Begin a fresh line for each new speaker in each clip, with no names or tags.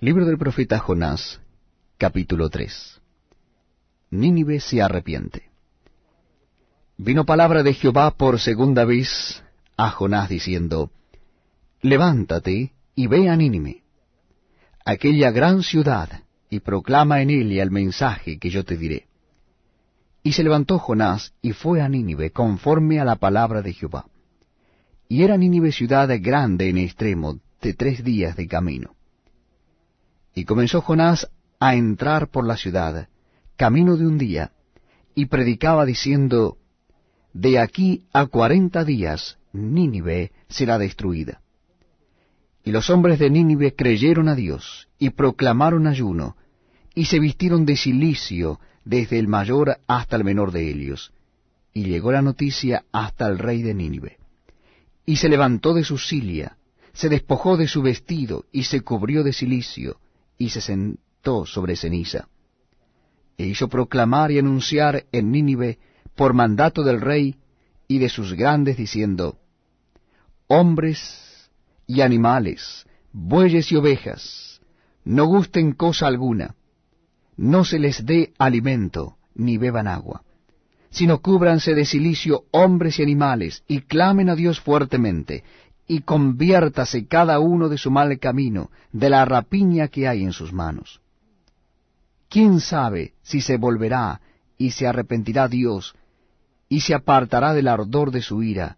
Libro del profeta Jonás, capítulo 3 Nínive se arrepiente. Vino palabra de Jehová por segunda vez a Jonás diciendo, Levántate y ve a Nínive, aquella gran ciudad, y proclama en ella el mensaje que yo te diré. Y se levantó Jonás y fue a Nínive conforme a la palabra de Jehová. Y era Nínive ciudad grande en extremo, de tres días de camino. Y comenzó Jonás a entrar por la ciudad, camino de un día, y predicaba diciendo, De aquí a cuarenta días Nínive será destruida. Y los hombres de Nínive creyeron a Dios, y proclamaron ayuno, y se vistieron de cilicio desde el mayor hasta el menor de ellos. Y llegó la noticia hasta el rey de Nínive. Y se levantó de su cilia, se despojó de su vestido, y se cubrió de cilicio, y se sentó sobre ceniza. E hizo proclamar y anunciar en Nínive, por mandato del rey y de sus grandes, diciendo, Hombres y animales, bueyes y ovejas, no gusten cosa alguna, no se les dé alimento, ni beban agua, sino cúbranse de silicio hombres y animales, y clamen a Dios fuertemente, y conviértase cada uno de su mal camino, de la rapiña que hay en sus manos. ¿Quién sabe si se volverá y se arrepentirá Dios, y se apartará del ardor de su ira,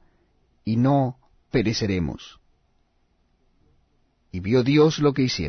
y no pereceremos? Y vio Dios lo que hicieron.